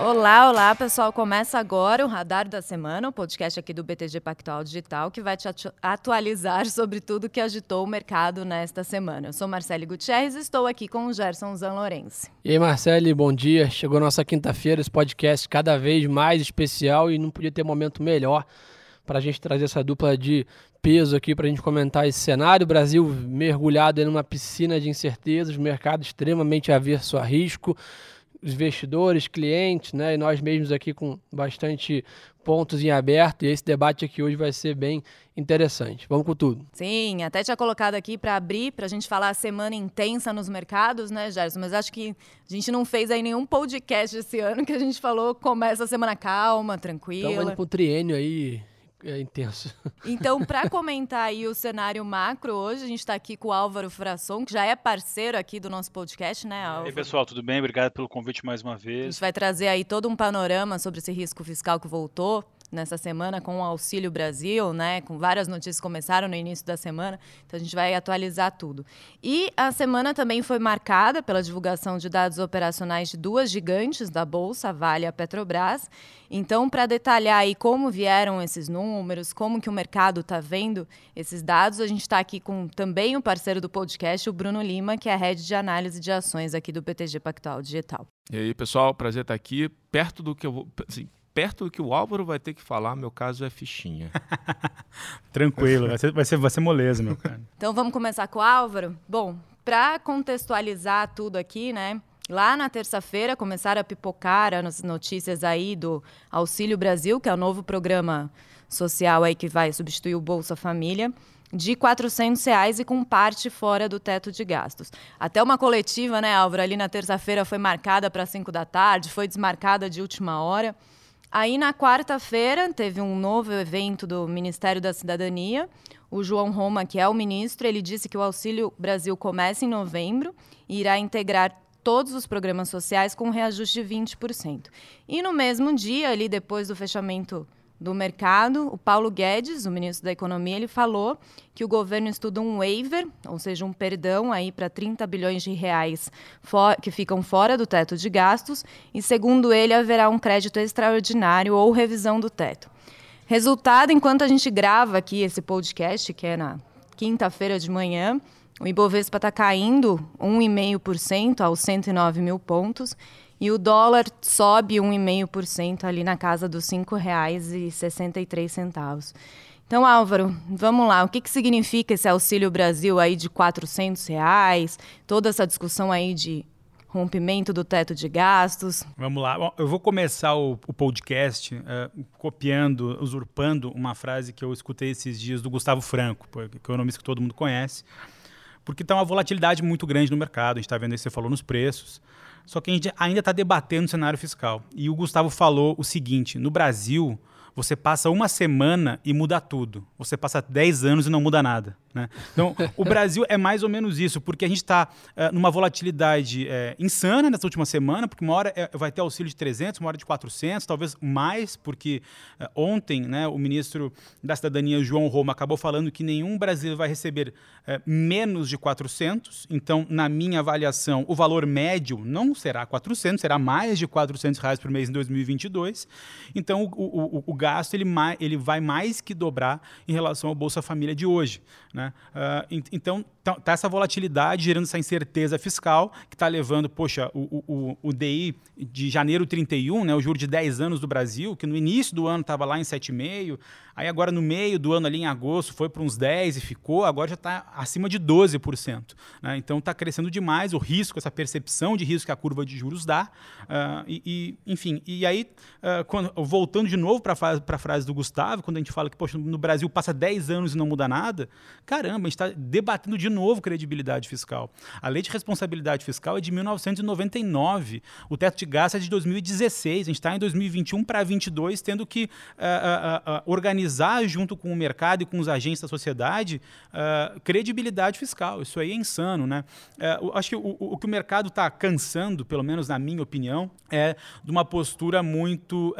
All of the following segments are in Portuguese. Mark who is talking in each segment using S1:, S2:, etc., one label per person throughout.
S1: Olá, olá, pessoal. Começa agora o Radar da Semana, o podcast aqui do BTG Pactual Digital, que vai te atualizar sobre tudo que agitou o mercado nesta semana. Eu sou Marcele Gutierrez e estou aqui com o Gerson Zanlorense.
S2: E aí, Marcele, bom dia. Chegou nossa quinta-feira, esse podcast cada vez mais especial e não podia ter momento melhor para a gente trazer essa dupla de peso aqui para a gente comentar esse cenário. O Brasil mergulhado em uma piscina de incertezas, mercado extremamente averso a risco investidores, clientes, né, e nós mesmos aqui com bastante pontos em aberto. E esse debate aqui hoje vai ser bem interessante. Vamos com tudo.
S1: Sim, até tinha colocado aqui para abrir, para a gente falar a semana intensa nos mercados, né, Gerson? Mas acho que a gente não fez aí nenhum podcast esse ano que a gente falou começa a semana calma, tranquila.
S2: Estamos indo para o triênio aí é intenso.
S1: Então, para comentar aí o cenário macro, hoje a gente está aqui com o Álvaro Frasson, que já é parceiro aqui do nosso podcast, né, Álvaro? E
S3: aí, pessoal, tudo bem? Obrigado pelo convite mais uma vez.
S1: A gente vai trazer aí todo um panorama sobre esse risco fiscal que voltou nessa semana com o Auxílio Brasil, né? Com várias notícias começaram no início da semana, então a gente vai atualizar tudo. E a semana também foi marcada pela divulgação de dados operacionais de duas gigantes da bolsa, Vale e a Petrobras. Então, para detalhar aí como vieram esses números, como que o mercado está vendo esses dados, a gente está aqui com também o parceiro do podcast, o Bruno Lima, que é a head de análise de ações aqui do PTG Pactual Digital.
S4: E aí, pessoal, prazer estar aqui. Perto do que eu vou. Assim, perto do que o Álvaro vai ter que falar, meu caso é fichinha.
S5: Tranquilo, vai ser, vai, ser, vai ser moleza, meu cara.
S1: Então vamos começar com o Álvaro? Bom, para contextualizar tudo aqui, né? Lá na terça-feira começaram a pipocar as notícias aí do Auxílio Brasil, que é o novo programa social aí que vai substituir o Bolsa Família de 400 reais e com parte fora do teto de gastos. Até uma coletiva, né, Álvaro, ali na terça-feira foi marcada para 5 da tarde, foi desmarcada de última hora. Aí, na quarta-feira, teve um novo evento do Ministério da Cidadania. O João Roma, que é o ministro, ele disse que o Auxílio Brasil começa em novembro e irá integrar todos os programas sociais com reajuste de 20%. E no mesmo dia, ali depois do fechamento do mercado, o Paulo Guedes, o ministro da Economia, ele falou que o governo estuda um waiver, ou seja, um perdão aí para 30 bilhões de reais que ficam fora do teto de gastos, e segundo ele haverá um crédito extraordinário ou revisão do teto. Resultado, enquanto a gente grava aqui esse podcast, que é na quinta-feira de manhã, o Ibovespa está caindo 1,5% aos 109 mil pontos e o dólar sobe 1,5% ali na casa dos R$ 5,63. Então, Álvaro, vamos lá. O que, que significa esse Auxílio Brasil aí de 400 reais? Toda essa discussão aí de rompimento do teto de gastos.
S5: Vamos lá. Bom, eu vou começar o, o podcast uh, copiando, usurpando uma frase que eu escutei esses dias do Gustavo Franco, que é um economista que todo mundo conhece, porque está uma volatilidade muito grande no mercado. A gente está vendo isso, você falou nos preços. Só que a gente ainda está debatendo o cenário fiscal. E o Gustavo falou o seguinte: no Brasil, você passa uma semana e muda tudo. Você passa 10 anos e não muda nada. Né? Então, o Brasil é mais ou menos isso, porque a gente está eh, numa volatilidade uh, insana nessa última semana, porque uma hora uh, vai ter auxílio de 300, uma hora de 400, talvez mais, porque ontem né, o ministro da Cidadania, João Roma, acabou falando que nenhum brasileiro vai receber menos de 400. Então, na minha avaliação, o valor médio não será 400, será mais de 400 reais por mês em 2022. Então, o, o, o gasto ele, ele vai mais que dobrar em relação ao Bolsa Família de hoje. Né? Uh, então, tá, tá, essa volatilidade gerando essa incerteza fiscal que está levando, poxa, o, o, o DI de janeiro 31, né, o juro de 10 anos do Brasil, que no início do ano estava lá em 7,5%, aí agora no meio do ano, ali em agosto, foi para uns 10% e ficou, agora já está acima de 12%. Né? Então está crescendo demais o risco, essa percepção de risco que a curva de juros dá. Uh, e, e, enfim, e aí, uh, quando, voltando de novo para a frase do Gustavo, quando a gente fala que poxa, no Brasil passa 10 anos e não muda nada, caramba, a gente está debatendo de novo credibilidade fiscal. A lei de responsabilidade fiscal é de 1999, o teto de gasto é de 2016, a gente está em 2021 para 2022, tendo que uh, uh, uh, junto com o mercado e com os agentes da sociedade credibilidade fiscal. Isso aí é insano, né? acho que o, o, que o mercado está cansando, pelo menos na minha opinião, é de uma postura muito,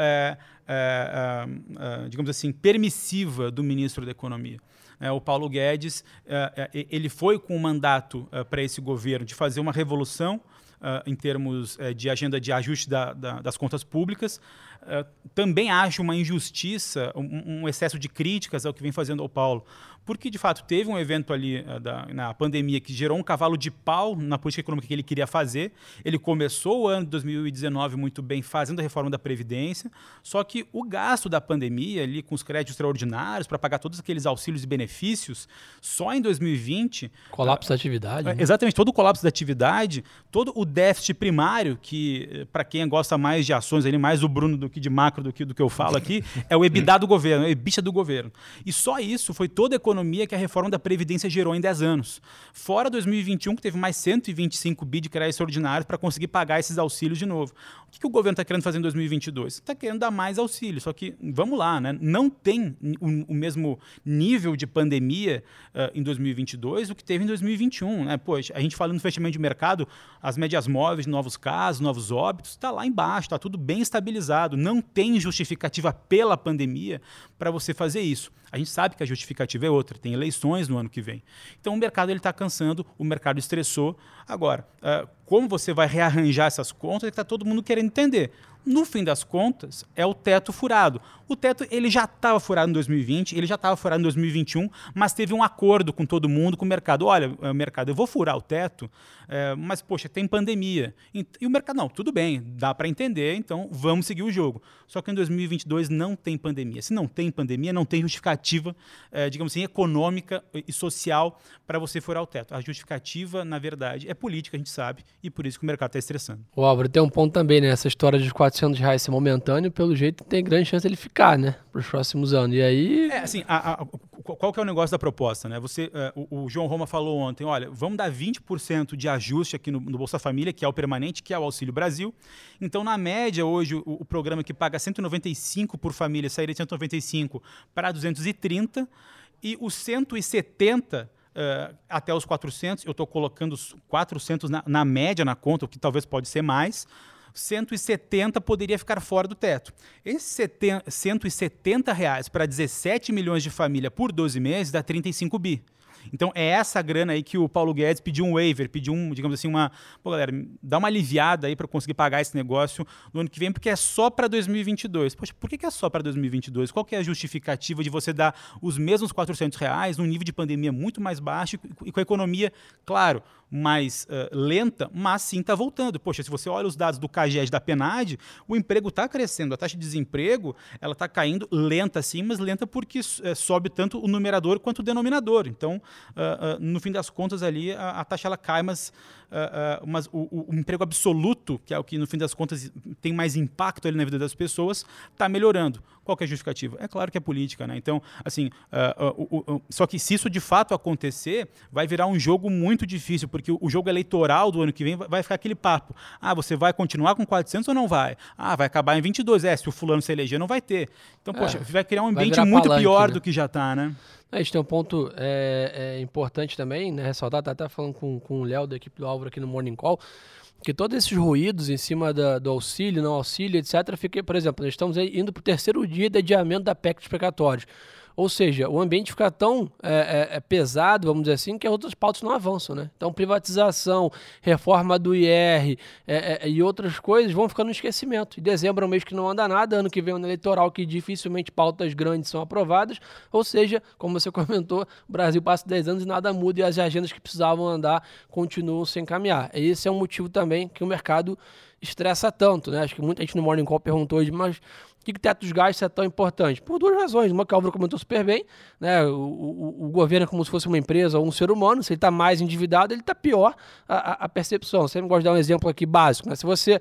S5: digamos assim, permissiva do ministro da Economia. É, o Paulo Guedes ele foi com o mandato para esse governo de fazer uma revolução em termos de agenda de ajuste da, da, das contas públicas. Também acho uma injustiça, um, um excesso de críticas ao que vem fazendo o Paulo porque de fato teve um evento ali uh, da, na pandemia que gerou um cavalo de pau na política econômica que ele queria fazer. Ele começou o ano de 2019 muito bem fazendo a reforma da Previdência, só que o gasto da pandemia ali com os créditos extraordinários para pagar todos aqueles auxílios e benefícios, só em 2020.
S2: Colapso uh, da atividade.
S5: Uh, né? Exatamente, todo o colapso da atividade, todo o déficit primário, que eh, para quem gosta mais de ações, ali, mais o Bruno do que de macro do que do que eu falo aqui, é o EBITDA do governo, é o EBITDA do governo. E só isso foi toda a economia economia que a reforma da Previdência gerou em 10 anos. Fora 2021, que teve mais 125 bi de crédito extraordinário para conseguir pagar esses auxílios de novo. O que, que o governo está querendo fazer em 2022? Está querendo dar mais auxílio, só que, vamos lá, né? não tem o, o mesmo nível de pandemia uh, em 2022 do que teve em 2021. Né? Poxa, a gente falando no fechamento de mercado, as médias móveis novos casos, novos óbitos, está lá embaixo, está tudo bem estabilizado. Não tem justificativa pela pandemia para você fazer isso. A gente sabe que a justificativa é outra, tem eleições no ano que vem. Então o mercado está cansando, o mercado estressou. Agora, uh, como você vai rearranjar essas contas é que está todo mundo querendo entender. No fim das contas, é o teto furado. O teto ele já estava furado em 2020, ele já estava furado em 2021, mas teve um acordo com todo mundo, com o mercado. Olha, o mercado, eu vou furar o teto, é, mas, poxa, tem pandemia. E o mercado, não, tudo bem, dá para entender, então vamos seguir o jogo. Só que em 2022 não tem pandemia. Se não tem pandemia, não tem justificativa, é, digamos assim, econômica e social para você furar o teto. A justificativa, na verdade, é política, a gente sabe, e por isso que o mercado está estressando.
S2: O Álvaro, tem um ponto também, né? História de 400 reais ser momentâneo, pelo jeito tem grande chance ele ficar, né? Para os próximos anos. E aí...
S5: É, assim, a, a, qual que é o negócio da proposta, né? Você, uh, o, o, João Roma falou ontem, olha, vamos dar 20% de ajuste aqui no, no, Bolsa Família, que é o permanente, que é o Auxílio Brasil. Então, na média, hoje, o, o programa que paga 195 por família sairia de 195 para 230 e os 170 Uh, até os 400, eu estou colocando 400 na, na, média na conta, o que talvez pode ser mais. 170 poderia ficar fora do teto. Esses 170 reais para 17 milhões de família por 12 meses dá 35 bi. Então é essa grana aí que o Paulo Guedes pediu um waiver, pediu um, digamos assim, uma, pô, galera, dá uma aliviada aí para conseguir pagar esse negócio no ano que vem, porque é só para 2022. Poxa, por que, que é só para 2022? Qual que é a justificativa de você dar os mesmos 400 reais num nível de pandemia muito mais baixo e com a economia, claro, mais uh, lenta, mas sim está voltando. Poxa, se você olha os dados do CAGED da PNAD, o emprego está crescendo, a taxa de desemprego ela está caindo lenta sim, mas lenta porque uh, sobe tanto o numerador quanto o denominador. Então, uh, no fim das contas ali, a, a taxa ela cai, mas, mas o, o, emprego absoluto, que é o que no fim das contas tem mais impacto ali na vida das pessoas, está melhorando. Qual que é a justificativa? É claro que é política, né? Então, assim, só que se isso de fato acontecer, vai virar um jogo muito difícil, porque o jogo eleitoral do ano que vem vai ficar aquele papo. Ah, você vai continuar com 400 ou não vai? Ah, vai acabar em 22. É, se o fulano se eleger, não vai ter. Então, é, poxa, vai criar um ambiente muito palanque, pior né? do que já está, né?
S2: A gente tem um ponto é, é importante também, né? Ressaltar, tá até falando com, com o Léo da equipe do Álvaro aqui no Morning Call, que todos esses ruídos em cima da, do auxílio, não auxílio, etc., fiquei, por exemplo, nós estamos indo para o terceiro dia de adiamento da PEC dos precatórios. Ou seja, o ambiente fica tão é, é, é, pesado, vamos dizer assim, que as outras pautas não avançam, né? Então, privatização, reforma do IR é, é, e outras coisas vão ficando no esquecimento. E dezembro é um mês que não anda nada, ano que vem é um eleitoral que dificilmente pautas grandes são aprovadas. Ou seja, como você comentou, o Brasil passa 10 anos e nada muda e as agendas que precisavam andar continuam sem caminhar. Esse é um motivo também que o mercado estressa tanto, né? Acho que muita gente no Morning Call perguntou hoje, mas que, que teto dos gastos é tão importante? Por duas razões. Uma que o Álvaro comentou super bem, né? O, o, o, governo é como se fosse uma empresa ou um ser humano. Se ele está mais endividado, ele está pior a, a, percepção. Sempre gosto de dar um exemplo aqui básico. Né? Se você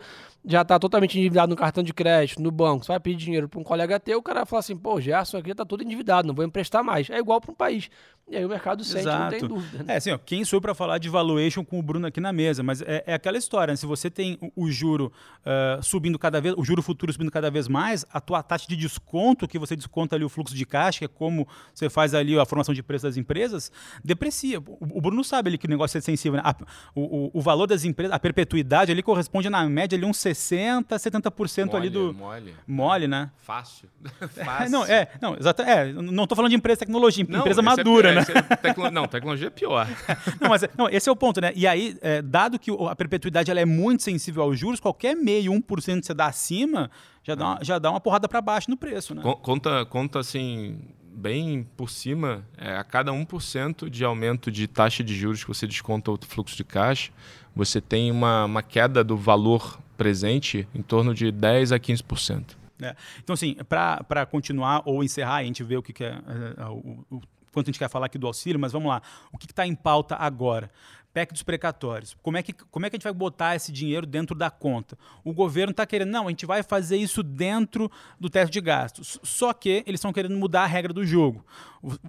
S2: já está totalmente endividado no cartão de crédito, no banco, você vai pedir dinheiro para um colega teu, o cara fala assim, pô, Gerson aqui está todo endividado, não vou emprestar mais. É igual para um país. E aí o mercado sente, Exato. não tem dúvida. Né?
S5: É assim, ó, quem sou para falar de valuation com o Bruno aqui na mesa, mas é, é aquela história, né? se você tem o, o juro uh, subindo cada vez, o juro futuro subindo cada vez mais, a tua taxa de desconto, que você desconta ali o fluxo de caixa, que é como você faz ali a formação de preço das empresas, deprecia. O, o Bruno sabe ali que o negócio é sensível, né? a, o, o valor das empresas, a perpetuidade ali corresponde na média ali uns 60%, 70%
S4: mole,
S5: ali do.
S4: Mole.
S5: Mole, né?
S4: Fácil.
S5: É,
S4: Fácil.
S5: não, é, não, exato, é, não tô falando de empresa de tecnologia,
S4: Não,
S5: empresa
S4: é
S5: madura,
S4: pior,
S5: né?
S4: é tecno- Não, tecnologia é pior.
S5: Não, mas é- não, esse é o ponto, né? E aí, é, dado que a perpetuidade ela é muito sensível aos juros, qualquer meio, 1% que você dá acima, já dá uma, já dá uma porrada para baixo no preço, né?
S4: Con- Conta, conta assim, bem por cima, é, a cada 1% de aumento de taxa de juros que você desconta o fluxo de caixa, você tem uma, uma queda do valor presente em torno de 10% a 15%.
S5: É. Então, assim, para continuar ou encerrar, a gente vê o que, que é, é, o, o quanto a gente quer falar aqui do auxílio, mas vamos lá. O que está em pauta agora? PEC dos precatórios. Como é, que, como é que a gente vai botar esse dinheiro dentro da conta? O governo está querendo, não, a gente vai fazer isso dentro do teto de gastos. Só que eles estão querendo mudar a regra do jogo.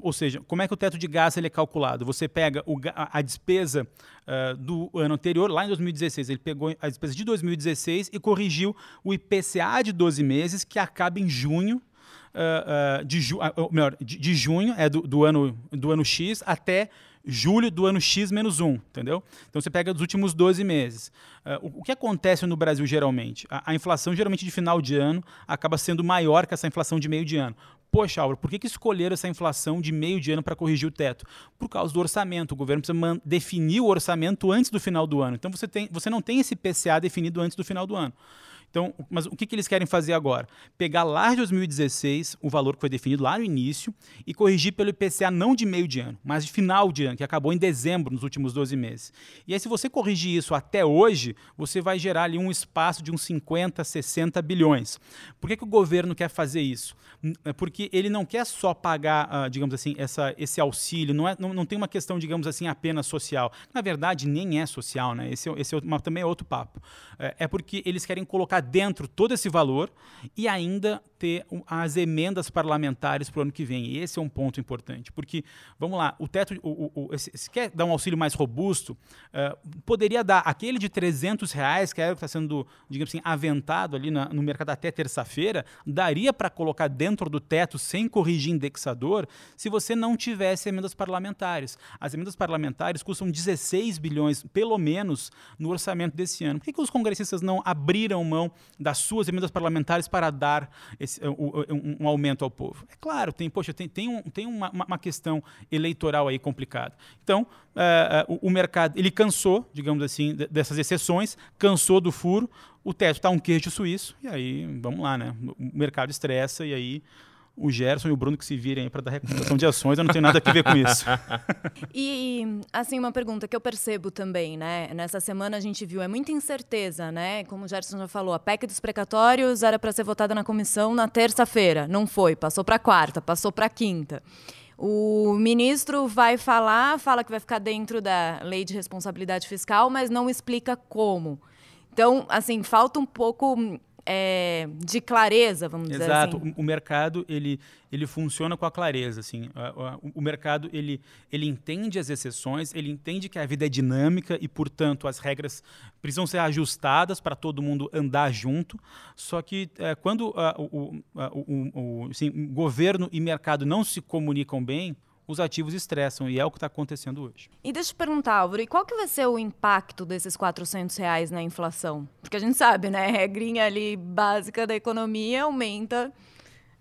S5: Ou, seja, como é que o teto de gastos ele é calculado? Você pega o, a, a despesa ah, do ano anterior, lá em 2016, ele pegou a despesa de 2016 e corrigiu o IPCA de 12 meses, que acaba em junho ah, ah, de, ju ou melhor, de, de junho é do, do ano, do ano X até julho do ano X menos 1, entendeu? Então você pega dos últimos 12 meses. Ah, o, que acontece no Brasil geralmente? A, a inflação geralmente de final de ano acaba sendo maior que essa inflação de meio de ano. Poxa, Álvaro, por que, que escolheram essa inflação de meio de ano para corrigir o teto? Por causa do orçamento. O governo precisa definir o orçamento antes do final do ano. Então você, tem, você não tem esse PCA definido antes do final do ano. Então, mas o que, que eles querem fazer agora? Pegar lá de 2016, o valor que foi definido lá no início, e corrigir pelo IPCA não de meio de ano, mas de final de ano, que acabou em dezembro, nos últimos 12 meses. E aí, se você corrigir isso até hoje, você vai gerar ali um espaço de uns 50, 60 bilhões. Por que, que o governo quer fazer isso? É Porque ele não quer só pagar, ah, digamos assim, essa, esse auxílio, não, é, não, não tem uma questão, digamos assim, apenas social. Na verdade, nem é social, né? Esse, é- esse é, também é outro papo. É, é porque eles querem colocar dentro todo esse valor e ainda ter as emendas parlamentares para o ano que vem. E esse é um ponto importante, porque, vamos lá, o teto, o, o, o- se quer dar um auxílio mais robusto, eh, poderia dar aquele de 300 reais, que é o que está sendo, digamos assim, aventado ali na- no mercado até terça-feira, daria para colocar dentro do teto sem corrigir indexador, se você não tivesse emendas parlamentares. As emendas parlamentares custam 16 bilhões, pelo menos, no orçamento desse ano. Por que, que os congressistas não abriram mão das suas emendas parlamentares para dar esse, uh, uh, um, um aumento ao povo? É claro, tem, poxa, tem, tem, um- tem uma, uma- questão eleitoral aí complicada. Então, eh, o, o mercado, ele cansou, digamos assim, de- dessas exceções, cansou do furo, o teto está um queijo suíço, e aí, vamos lá, né? O mercado estressa, e aí o Gerson e o Bruno que se virem aí para dar recomendação de ações, eu não tenho nada a ver com isso.
S1: E, assim, uma pergunta que eu percebo também, né? Nessa semana a gente viu, é muita incerteza, né? Como o Gerson já falou, a PEC dos precatórios era para ser votada na comissão na terça-feira. Não foi, passou para quarta, passou para quinta. O ministro vai falar, fala que vai ficar dentro da lei de responsabilidade fiscal, mas não explica como. Então, assim, falta um pouco é, de clareza, vamos dizer
S5: Exato.
S1: assim.
S5: O, o mercado ele, ele funciona com a clareza, assim. A- a- O, o mercado ele, ele entende as exceções, ele entende que a vida é dinâmica e, portanto, as regras precisam ser ajustadas para todo mundo andar junto. Só que eh, quando ah, o, o, o- o- o- assim, governo e mercado não se comunicam bem, os ativos estressam e é o que está acontecendo hoje.
S1: E deixa eu te perguntar, Álvaro, e qual que vai ser o impacto desses 400 reais na inflação? Porque a gente sabe, né? A regrinha ali básica da economia aumenta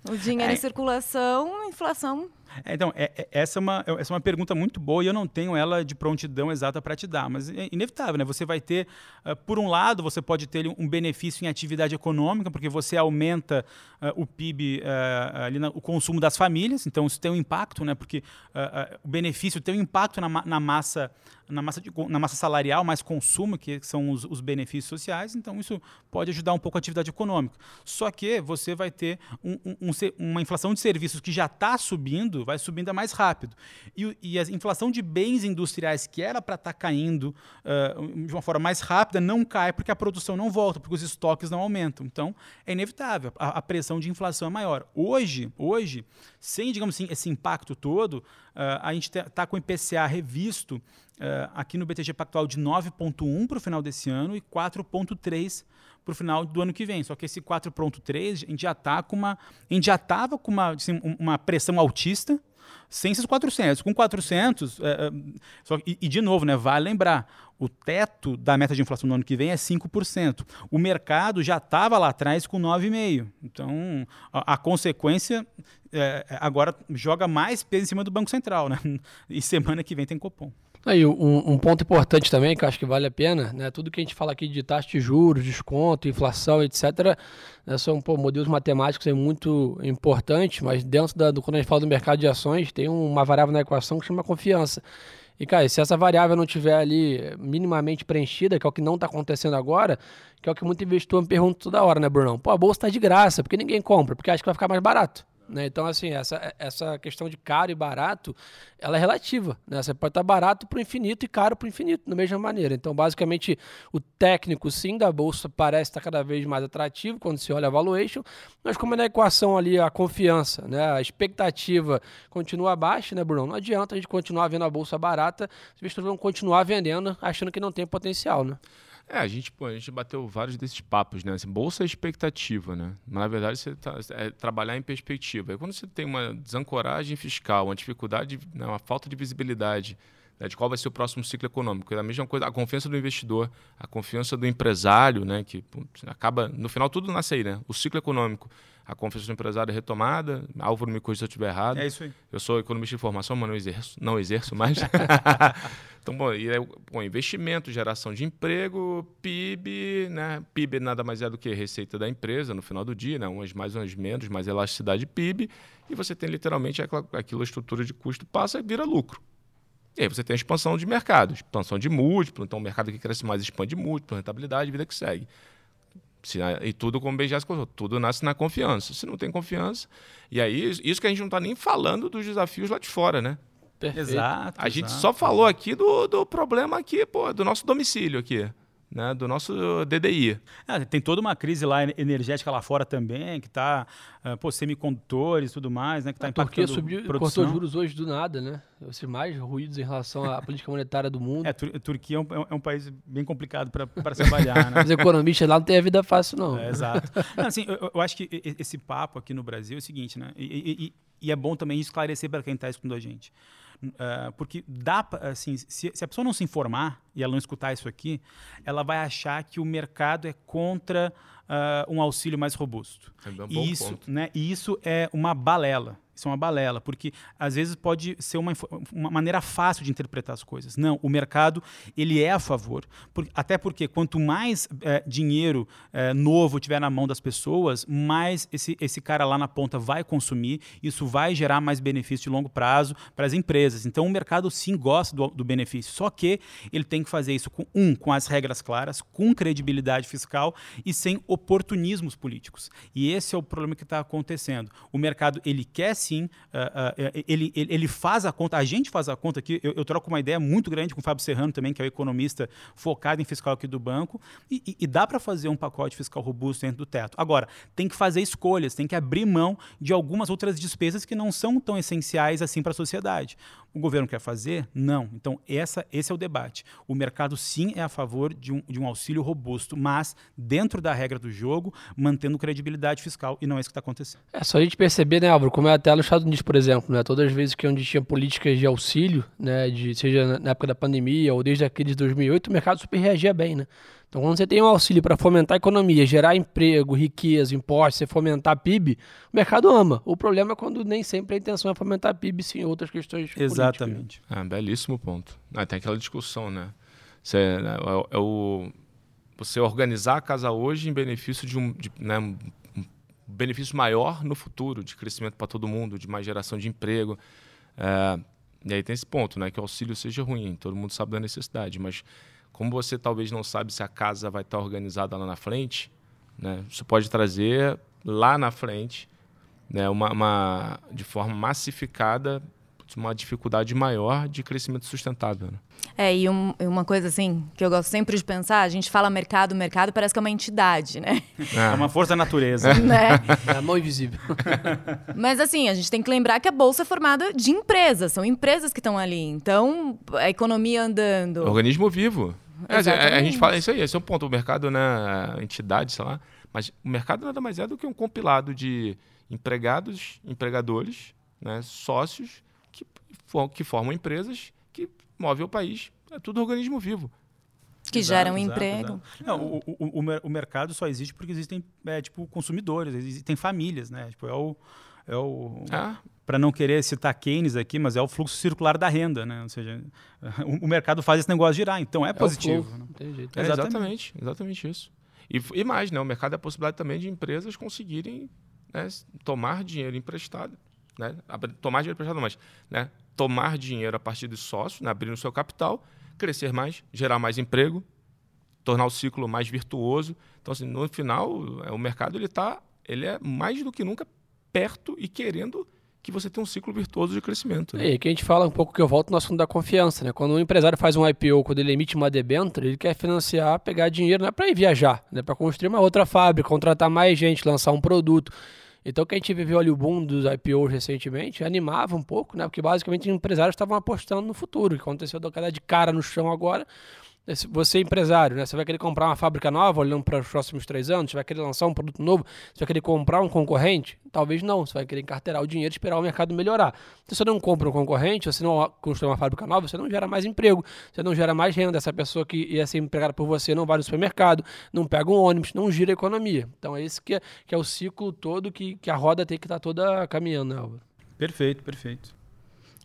S1: o dinheiro
S5: É.
S1: em circulação, a inflação.
S5: É, Então, é- é- essa, é uma, essa é uma pergunta muito boa e eu não tenho ela de prontidão exata para te dar, mas é inevitável, né? Você vai ter, ah, por um lado, você pode ter um benefício em atividade econômica, porque você aumenta ah, o PIB, ah, ali na- o consumo das famílias, então isso tem um impacto, né? Porque o benefício tem um impacto na, na massa na massa, de na massa salarial, mais consumo, que são os, os benefícios sociais, então isso pode ajudar um pouco a atividade econômica. Só que você vai ter um- um- um uma inflação de serviços que já está subindo, vai subindo mais rápido. E, e a inflação de bens industriais, que era para estar caindo ah, de uma forma mais rápida, não cai porque a produção não volta, porque os estoques não aumentam. Então, é inevitável, a, a pressão de inflação é maior. Hoje, hoje sem, digamos assim, esse impacto todo, a gente está com o IPCA revisto ah, aqui no BTG Pactual de 9,1 para o final desse ano e 4,3 para o final do ano que vem. Só que esse 4,3 a gente já está com uma. A gente já estava com uma, assim, um- uma pressão altista. Sem esses 400. Com 400, é, é, só, e, e, de novo, né, vale lembrar, o teto da meta de inflação no ano que vem é 5%. O mercado já estava lá atrás com 9,5%. Então, a, a consequência é, agora joga mais peso em cima do Banco Central. Né? E semana que vem tem Copom.
S2: Aí, um, um, ponto importante também, que eu acho que vale a pena, né? Tudo que a gente fala aqui de taxa de juros, desconto, inflação, etc., né, são pô, modelos matemáticos é muito importantes, mas dentro da, do, quando a gente fala do mercado de ações, tem uma variável na equação que chama confiança. E, cara, se essa variável não tiver ali minimamente preenchida, que é o que não está acontecendo agora, que é o que muito investidor me pergunta toda hora, né, Brunão? Pô, a bolsa está de graça, por que ninguém compra? Porque acha que vai ficar mais barato. Né? Então, assim, essa, essa questão de caro e barato, ela é relativa. Né? Você pode estar barato para o infinito e caro para o infinito, da mesma maneira. Então, basicamente, o técnico, sim, da Bolsa parece estar cada vez mais atrativo quando se olha a valuation, mas como é na equação ali a confiança, né? a expectativa continua baixa, né, Bruno? Não adianta a gente continuar vendo a Bolsa barata, os investidores vão continuar vendendo, achando que não tem potencial, né?
S4: É, a gente, pô, a gente bateu vários desses papos, né? Assim, bolsa é expectativa, né? Mas, na verdade, você tá, é trabalhar em perspectiva. E quando você tem uma desancoragem fiscal, uma dificuldade, né, uma falta de visibilidade né, de qual vai ser o próximo ciclo econômico, é a mesma coisa, a confiança do investidor, a confiança do empresário, né? Que pô, acaba, no final, tudo nasce aí, né? O ciclo econômico a confiança do empresário é retomada. Álvaro me corrija se eu estiver errado.
S5: É isso aí.
S4: Eu sou economista de formação, mas não exerço, não exerço mais. então, bom, e é, bom, investimento, geração de emprego, PIB, né? PIB nada mais é do que receita da empresa no final do dia, né? umas mais, umas menos, mais elasticidade de PIB, e você tem literalmente aquela, aquilo, a estrutura de custo passa e vira lucro. E aí você tem a expansão de mercado, expansão de múltiplo, então o mercado que cresce mais expande múltiplo, rentabilidade, vida que segue. Se, e tudo, como o BGS colocou, tudo nasce na confiança. Se não tem confiança. E aí, isso que a gente não está nem falando dos desafios lá de fora, né?
S5: Perfeito. Exato.
S4: A gente só falou aqui do, do problema aqui, pô, do nosso domicílio aqui né, do nosso DDI.
S5: É, tem toda uma crise lá energética lá fora também, que está, uh, pô, semicondutores e tudo mais, né, que está impactando
S2: a Turquia subiu, cortou juros hoje do nada, né? Os mais ruídos em relação à política monetária do mundo.
S5: É, a Turquia é um, é um país bem complicado para trabalhar, né?
S2: Os economistas lá não têm a vida fácil, não.
S5: É, exato. Não, assim, eu, eu, acho que esse papo aqui no Brasil é o seguinte, né? E, e, e é bom também esclarecer para quem está escutando a gente. Uh, porque dá, assim, se, se, a pessoa não se informar e ela não escutar isso aqui, ela vai achar que o mercado é contra uh, um auxílio mais robusto.
S4: É um
S5: e isso, né, e isso é uma balela. Isso é uma balela, porque às vezes pode ser uma, uma maneira fácil de interpretar as coisas. Não, o mercado ele é a favor, por, até porque quanto mais é, dinheiro é, novo tiver na mão das pessoas, mais esse, esse cara lá na ponta vai consumir, isso vai gerar mais benefício de longo prazo para as empresas. Então o mercado sim gosta do, do benefício, só que ele tem que fazer isso com um, com as regras claras, com credibilidade fiscal e sem oportunismos políticos. E esse é o problema que está acontecendo. O mercado ele quer sim, uh, uh, ele, ele, ele, faz a conta, a gente faz a conta aqui, eu, eu, troco uma ideia muito grande com o Fábio Serrano também, que é o economista focado em fiscal aqui do banco, e, e, e dá para fazer um pacote fiscal robusto dentro do teto. Agora, tem que fazer escolhas, tem que abrir mão de algumas outras despesas que não são tão essenciais assim para a sociedade. O governo quer fazer? Não. Então, essa, esse é o debate. O mercado, sim, é a favor de um, de um auxílio robusto, mas dentro da regra do jogo, mantendo credibilidade fiscal, e não é isso que está acontecendo.
S2: É só a gente perceber, né, Álvaro, como é até nos Estados Unidos, por exemplo, né, todas as vezes que onde tinha políticas de auxílio, né, de, seja na época da pandemia ou desde a crise de 2008, o mercado super reagia bem, né? Então, quando você tem um auxílio para fomentar a economia, gerar emprego, riqueza, impostos, você fomentar PIB, o mercado ama. O problema é quando nem sempre a intenção é fomentar PIB, sim outras questões
S5: Exatamente.
S4: Ah, belíssimo ponto. Ah, tem aquela discussão, né? Você, né, é, é, o, você organizar a casa hoje em benefício de um, de, né, um benefício maior no futuro, de crescimento para todo mundo, de mais geração de emprego. É, e aí tem esse ponto, né? Que o auxílio seja ruim, todo mundo sabe da necessidade, mas como você talvez não sabe se a casa vai estar organizada lá na frente, né, você pode trazer lá na frente né, uma, uma de forma massificada uma dificuldade maior de crescimento sustentável. Né?
S1: É, e um, uma coisa assim, que eu gosto sempre de pensar, a gente fala mercado, mercado parece que é uma entidade, né?
S5: É, é uma força da natureza.
S1: né?
S2: É a mão invisível.
S1: Mas assim, a gente tem que lembrar que a bolsa é formada de empresas, são empresas que estão ali. Então, a economia andando.
S4: Organismo vivo. É, a, a, gente fala isso aí, esse é o ponto. O mercado, né, entidade, sei lá. Mas o mercado nada mais é do que um compilado de empregados, empregadores, né, sócios, que formam empresas que movem o país. É tudo organismo vivo.
S1: Que exato, geram exato, emprego. Exato.
S5: Não, o, o, o, mercado só existe porque existem é, tipo, consumidores, existem famílias, né? Tipo, é o. É o ah. Para não querer citar Keynes aqui, mas é o fluxo circular da renda, né? Ou seja, o, o mercado faz esse negócio girar, então é, é positivo. Né?
S4: É, exatamente, exatamente isso. E, e mais, né? O mercado é a possibilidade também de empresas conseguirem né, tomar dinheiro emprestado, né? Tomar dinheiro emprestado, mas né, tomar dinheiro a partir de sócios, né, abrir o seu capital crescer mais, gerar mais emprego, tornar o ciclo mais virtuoso. Então, assim, no final, é, o mercado ele está, ele é mais do que nunca perto e querendo que você tenha um ciclo virtuoso de crescimento.
S2: Né? E aqui a gente fala um pouco que eu volto no assunto da confiança, né? Quando um empresário faz um IPO, quando ele emite uma debênture, ele quer financiar, pegar dinheiro, não é para ir viajar, né? Para construir uma outra fábrica, contratar mais gente, lançar um produto. Então, que a gente viveu ali o boom dos IPOs recentemente, animava um pouco, né? Porque basicamente os empresários estavam apostando no futuro. O que aconteceu da queda de cara no chão agora você é empresário, né? Você vai querer comprar uma fábrica nova olhando para os próximos três anos? Você vai querer lançar um produto novo? Você vai querer comprar um concorrente? Talvez não. Você vai querer encarterar o dinheiro e esperar o mercado melhorar. Se você não compra um concorrente, você não constrói uma fábrica nova, você não gera mais emprego, você não gera mais renda. Essa pessoa que ia ser empregada por você não vai no supermercado, não pega um ônibus, não gira a economia. Então é esse que é, que é o ciclo todo que, que a roda tem que estar tá toda caminhando, né, Álvaro?
S5: Perfeito, perfeito.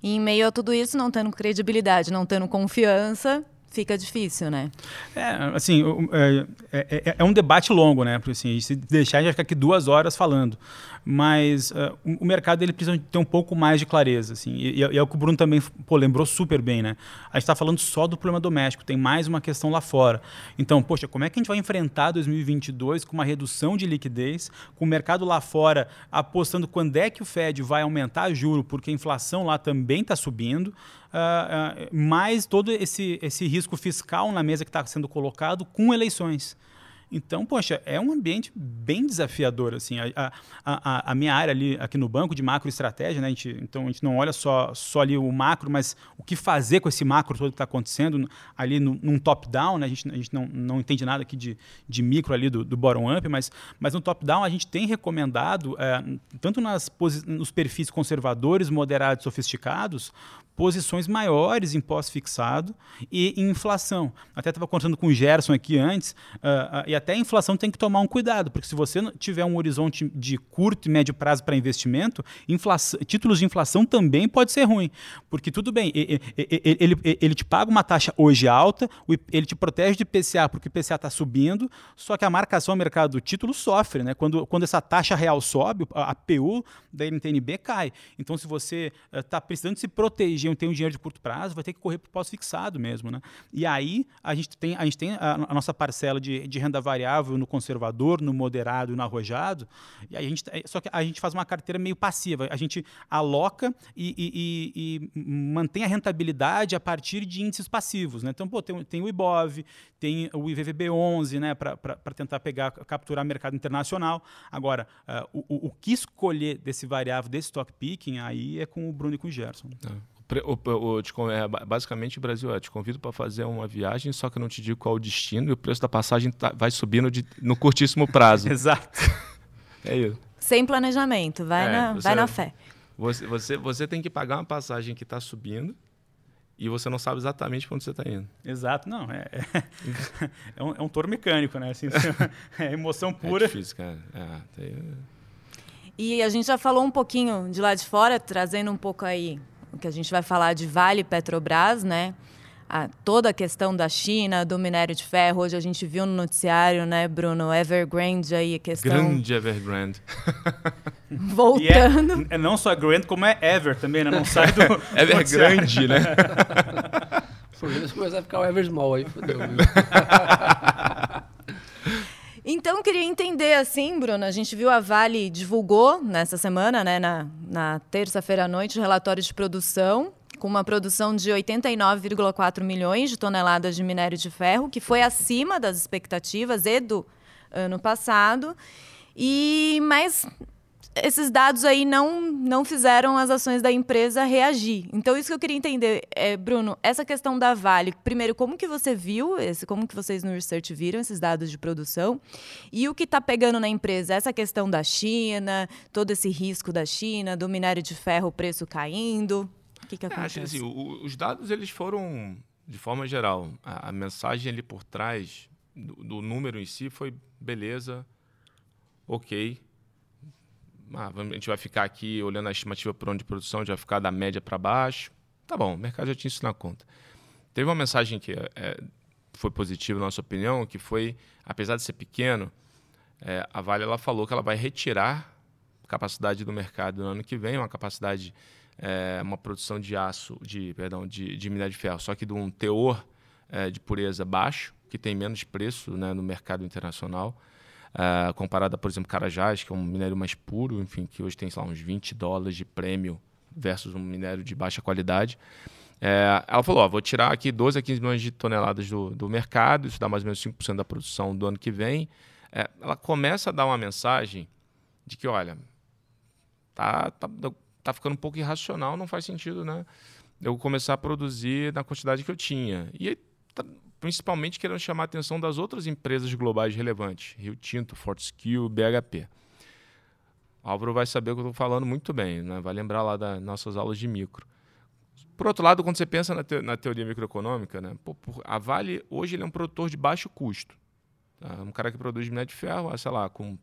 S1: E em meio a tudo isso, não tendo credibilidade, não tendo confiança, fica difícil, né?
S5: É, assim, é, é, é, é um debate longo, né? Porque assim, se deixar, a gente vai ficar aqui duas horas falando mas uh, o mercado ele precisa ter um pouco mais de clareza, assim, e, e é o que o Bruno também pô, lembrou super bem, né? A gente está falando só do problema doméstico, tem mais uma questão lá fora. Então, poxa, como é que a gente vai enfrentar 2022 com uma redução de liquidez, com o mercado lá fora apostando quando é que o Fed vai aumentar juro, porque a inflação lá também está subindo, uh, mais todo esse, esse risco fiscal na mesa que está sendo colocado com eleições. Então, poxa, é um ambiente bem desafiador. Assim, a, a, a, minha área ali aqui no banco de macro estratégia, né? A gente, então a gente não olha só, só ali o macro, mas o que fazer com esse macro todo que está acontecendo ali no, num top-down, né? A gente, a gente não, não entende nada aqui de, de micro ali do, do bottom-up, mas, mas no top-down a gente tem recomendado, é, tanto nas, nos perfis conservadores, moderados sofisticados, posições maiores em pós-fixado e em inflação. Até estava contando com o Gerson aqui antes, uh, uh, e até a inflação tem que tomar um cuidado, porque se você tiver um horizonte de curto e médio prazo para investimento, inflação, títulos de inflação também pode ser ruim. Porque tudo bem, ele, ele, ele te paga uma taxa hoje alta, ele te protege de PCA porque o PCA está subindo, só que a marcação ao mercado do título sofre. Né? Quando, quando essa taxa real sobe, a, PU da NTNB cai. Então, se você está uh, precisando se proteger tem um dinheiro de curto prazo, vai ter que correr para o pós-fixado mesmo. Né? E aí a gente tem a, gente tem a, a nossa parcela de, de, renda variável no conservador, no moderado e no arrojado. E a gente, só que a gente faz uma carteira meio passiva. A gente aloca e, e, e, e mantém a rentabilidade a partir de índices passivos. Né? Então, pô, tem, tem o IBOV, tem o IVVB11 né, para tentar pegar, capturar mercado internacional. Agora, uh, o, o, que escolher desse variável, desse stock picking, aí é com o Bruno e com o Gerson. É.
S4: O, o, o, é, basicamente, o Brasil, é, te convido para fazer uma viagem, só que eu não te digo qual o destino e o preço da passagem tá, vai subindo de, no curtíssimo prazo.
S5: Exato.
S4: É isso.
S1: Sem planejamento, vai, é, na, você, vai na fé.
S4: Você, você, você tem que pagar uma passagem que está subindo e você não sabe exatamente para onde você está indo.
S5: Exato, não. É, é, é, um, é um touro mecânico, né? Assim, é emoção pura.
S4: É difícil, cara. É, tem...
S1: E a gente já falou um pouquinho de lá de fora, trazendo um pouco aí que a gente vai falar de Vale Petrobras, né? A, toda a questão da China, do minério de ferro. Hoje a gente viu no noticiário, né, Bruno? Evergrande aí, a questão.
S4: Grande Evergrande.
S1: Voltando.
S5: É, é, não só Grande, como é Ever também, né? Não sai do.
S4: Evergrande, né?
S2: Se começar a ficar o Eversmall aí, fodeu.
S1: Então, queria entender, assim, Bruno, a gente viu a Vale divulgou nessa semana, né, na, na terça-feira à noite, o relatório de produção, com uma produção de 89,4 milhões de toneladas de minério de ferro, que foi acima das expectativas e do ano passado. E mas esses dados aí não, não fizeram as ações da empresa reagir. Então, isso que eu queria entender, é, Bruno, essa questão da Vale, primeiro, como que você viu, esse, como que vocês no Research viram esses dados de produção? E o que está pegando na empresa? Essa questão da China, todo esse risco da China, do minério de ferro, o preço caindo? que, que
S4: É,
S1: acontece?
S4: que, assim, o- os dados eles foram, de forma geral, a, a mensagem ali por trás do, do número em si foi beleza, ok. Ah, a gente vai ficar aqui olhando a estimativa por onde de produção, a gente vai ficar da média para baixo. Tá bom, o mercado já tinha isso na conta. Teve uma mensagem que é, foi positiva, na nossa opinião, que foi, apesar de ser pequeno, é, a Vale ela falou que ela vai retirar capacidade do mercado no ano que vem, uma capacidade, é, uma produção de aço, de perdão, de, de minério de ferro, só que de um teor é, de pureza baixo, que tem menos preço né, no mercado internacional, é, comparada, por exemplo, Carajás, que é um minério mais puro, enfim, que hoje tem sei lá, uns 20 dólares de prêmio versus um minério de baixa qualidade. É, ela falou: ó, vou tirar aqui 12 a 15 milhões de toneladas do, do mercado, isso dá mais ou menos 5% da produção do ano que vem. É, ela começa a dar uma mensagem de que, olha, tá, tá, tá ficando um pouco irracional, não faz sentido, né? Eu começar a produzir na quantidade que eu tinha. E tá, principalmente querendo chamar a atenção das outras empresas globais relevantes, Rio Tinto, Fortescue, BHP. Álvaro vai saber o que eu estou falando muito bem, né? vai lembrar lá das nossas aulas de micro. Por outro lado, quando você pensa na, te na teoria microeconômica, né? Pô, a Vale hoje ele é um produtor de baixo custo. Tá? Um cara que produz minério de ferro, sei lá, com,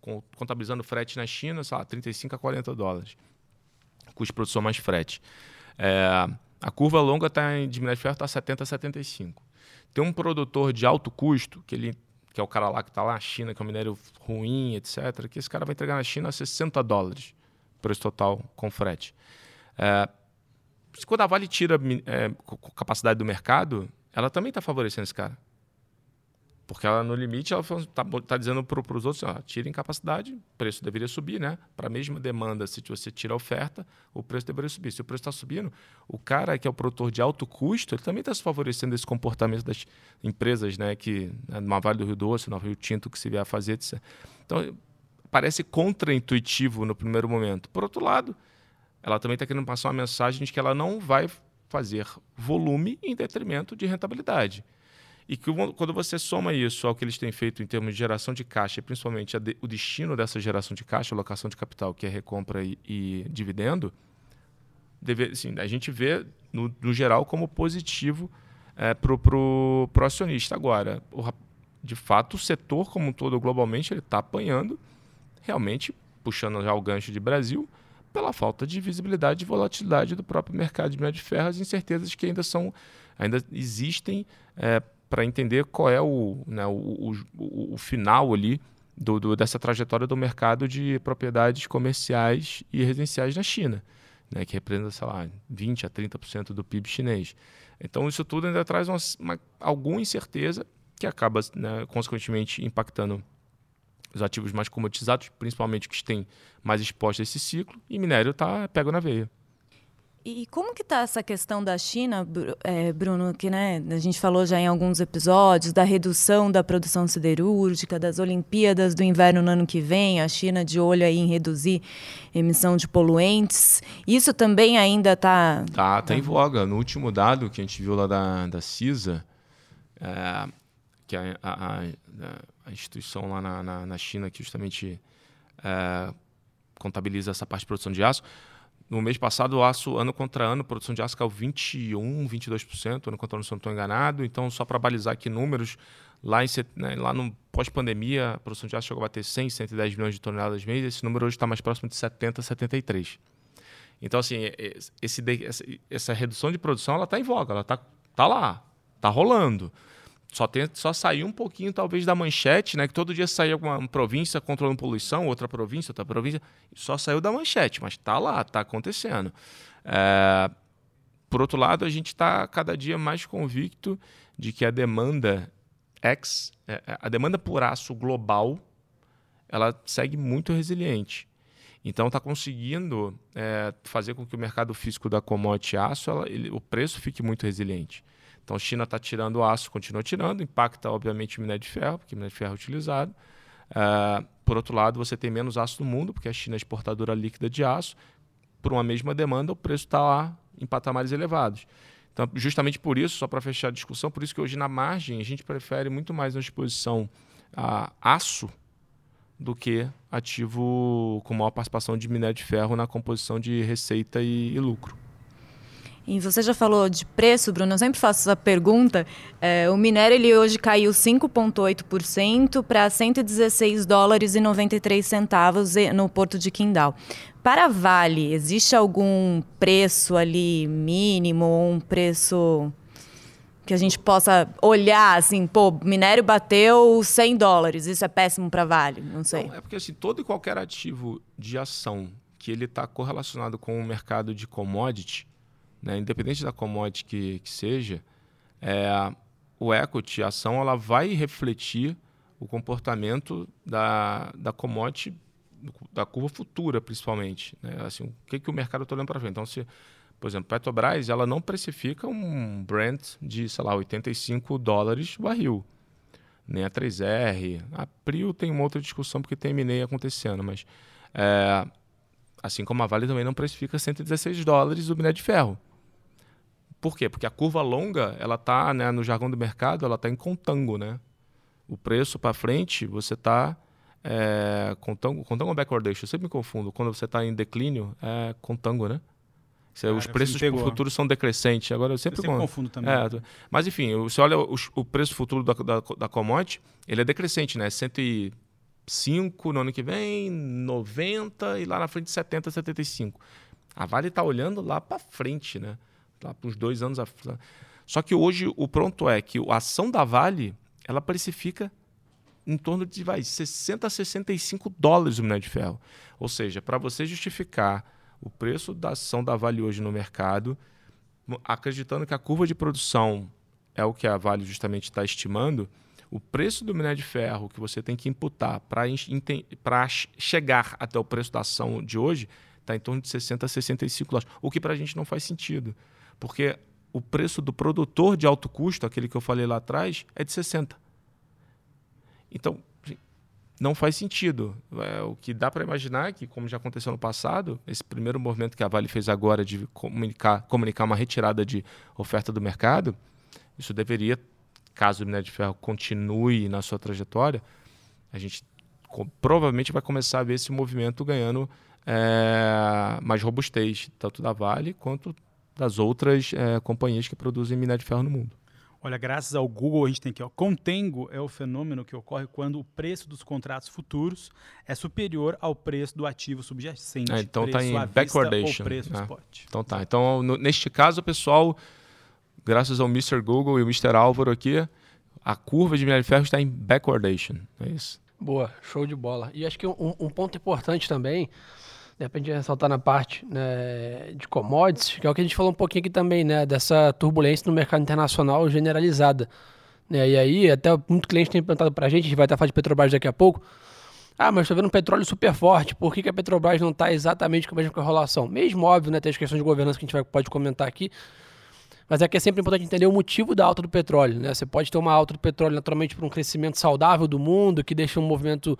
S4: com, contabilizando frete na China, sei lá, 35 a 40 dólares. Custo de produção mais frete. É, a curva longa tá em, de minério de ferro está 70 a 75. Tem um produtor de alto custo, que, ele, que é o cara lá que está lá na China, que é um minério ruim, etc., que esse cara vai entregar na China a 60 dólares, preço total com frete. É, quando a Vale tira é, capacidade do mercado, ela também está favorecendo esse cara. Porque ela, no limite, ela está tá dizendo para os outros, ó, tirem capacidade, o preço deveria subir, né? Para a mesma demanda, se você tira a oferta, o preço deveria subir. Se o preço está subindo, o cara que é o produtor de alto custo, ele também está se favorecendo esse comportamento das empresas, né? Que né, numa Vale do Rio Doce, no Rio Tinto, que se vier a fazer, etc. Então, parece contraintuitivo no primeiro momento. Por outro lado, ela também está querendo passar uma mensagem de que ela não vai fazer volume em detrimento de rentabilidade. E que quando você soma isso ao que eles têm feito em termos de geração de caixa, e principalmente de, o destino dessa geração de caixa, alocação de capital, que é recompra e, e dividendo, deve, assim, a gente vê, no, no geral, como positivo é, para o acionista. Agora, o, de fato, o setor como um todo, globalmente, ele está apanhando, realmente puxando já o gancho de Brasil, pela falta de visibilidade e volatilidade do próprio mercado de minério de ferro, as incertezas que ainda são, ainda existem é, para entender qual é o, né, o, o, o, final ali do, do, dessa trajetória do mercado de propriedades comerciais e residenciais na China, né, que representa, sei lá, 20% a 30% do PIB chinês. Então, isso tudo ainda traz uma, uma, alguma incerteza que acaba, né, consequentemente, impactando os ativos mais comodizados, principalmente que têm mais expostos a esse ciclo, e minério está pego na veia.
S1: E como que está essa questão da China, Bruno, que né, a gente falou já em alguns episódios, da redução da produção siderúrgica, das Olimpíadas do inverno no ano que vem, a China de olho aí em reduzir emissão de poluentes. Isso também ainda está...
S4: Tá, tá em voga. No último dado que a gente viu lá da, da CISA, é, que é a, a, a, instituição lá na, na, na China que justamente é, contabiliza essa parte de produção de aço, no mês passado, o aço, ano contra ano, a produção de aço caiu 21%, 22%, ano contra ano, se eu não estou enganado. Então, só para balizar aqui números, lá, em, né, lá no pós-pandemia, a produção de aço chegou a bater 100, 110 milhões de toneladas mês. Esse número hoje está mais próximo de 70, 73. Então, assim, esse, essa, essa redução de produção ela está em voga, ela está tá lá, está rolando. Só, tem, só saiu um pouquinho, talvez, da manchete, né? Que todo dia saía uma província controlando poluição, outra província, outra província. Só saiu da manchete, mas está lá, está acontecendo. É, por outro lado, a gente está cada dia mais convicto de que a demanda X, é, a demanda por aço global, ela segue muito resiliente. Então está conseguindo é, fazer com que o mercado físico da commodity aço, ela, ele, o preço fique muito resiliente. Então, China está tirando aço, continua tirando, impacta, obviamente, o minério de ferro, porque o minério de ferro é utilizado. Uh, por outro lado, você tem menos aço no mundo, porque a China é exportadora líquida de aço. Por uma mesma demanda, o preço está lá em patamares elevados. Então, justamente por isso, só para fechar a discussão, por isso que hoje na margem a gente prefere muito mais uma exposição a aço do que ativo com maior participação de minério de ferro na composição de receita e, e lucro.
S1: E você já falou de preço, Bruno, eu sempre faço essa pergunta. É, o minério ele hoje caiu 5,8% para 116 dólares e 93 centavos no porto de Quindal. Para Vale, existe algum preço ali mínimo, um preço que a gente possa olhar assim, pô, minério bateu 100 dólares, isso é péssimo para Vale, não sei. Não,
S4: é porque assim, todo e qualquer ativo de ação que ele está correlacionado com o mercado de commodity, né, independente da commodity que, que seja, é, o equity, a ação, ela vai refletir o comportamento da, da commodity, da curva futura, principalmente. Né? Assim, o que, que o mercado está olhando para frente. Então, se, por exemplo, Petrobras, ela não precifica um Brent de, sei lá, 85 dólares barril. Nem a 3R. A Prio tem uma outra discussão porque tem acontecendo, mas... É, assim como a Vale também não precifica 116 dólares o minério de ferro. Por quê? Porque a curva longa, ela tá, né, no jargão do mercado, ela está em contango, né? O preço para frente, você está é, contango, contango ou backwardation? Eu sempre me confundo. Quando você está em declínio, é contango, né? Cara, os preços futuros são decrescentes. Agora eu sempre, eu
S5: sempre confundo também. É,
S4: mas enfim, você olha o, o preço futuro da, da, da commodity, ele é decrescente, né? 105 no ano que vem, 90 e lá na frente 70, 75. A Vale está olhando lá para frente, né? Lá para uns dois anos. Só que hoje o pronto é que a ação da Vale ela precifica em torno de vai, 60 a 65 dólares o minério de ferro. Ou seja, para você justificar o preço da ação da Vale hoje no mercado, acreditando que a curva de produção é o que a Vale justamente está estimando, o preço do minério de ferro que você tem que imputar para chegar até o preço da ação de hoje está em torno de 60 a 65 dólares, o que para a gente não faz sentido. Porque o preço do produtor de alto custo, aquele que eu falei lá atrás, é de 60. Então, não faz sentido. É, o que dá para imaginar é que, como já aconteceu no passado, esse primeiro movimento que a Vale fez agora de comunicar, comunicar uma retirada de oferta do mercado, isso deveria, caso o minério de ferro continue na sua trajetória, a gente provavelmente vai começar a ver esse movimento ganhando é, mais robustez, tanto da Vale quanto das outras é, companhias que produzem minério de ferro no mundo.
S5: Olha, graças ao Google a gente tem aqui, ó, contengo é o fenômeno que ocorre quando o preço dos contratos futuros é superior ao preço do ativo subjacente.
S4: É, então está em backwardation. Preço é. spot. Então tá. Então no, neste caso, pessoal, graças ao Mr. Google e o Mr. Álvaro aqui, a curva de minério de ferro está em backwardation. É isso.
S2: Boa, show de bola. E acho que um, um ponto importante também de repente ressaltar na parte né, de commodities, que é o que a gente falou um pouquinho aqui também, né, dessa turbulência no mercado internacional generalizada. Né, e aí, até muito cliente tem perguntado para a gente, a gente vai estar falando de Petrobras daqui a pouco, ah, mas estou vendo um petróleo super forte, por que, que a Petrobras não está exatamente com a mesma correlação? Mesmo óbvio, né, tem as questões de governança que a gente vai, pode comentar aqui, mas é que é sempre importante entender o motivo da alta do petróleo. Né? Você pode ter uma alta do petróleo naturalmente por um crescimento saudável do mundo, que deixa um movimento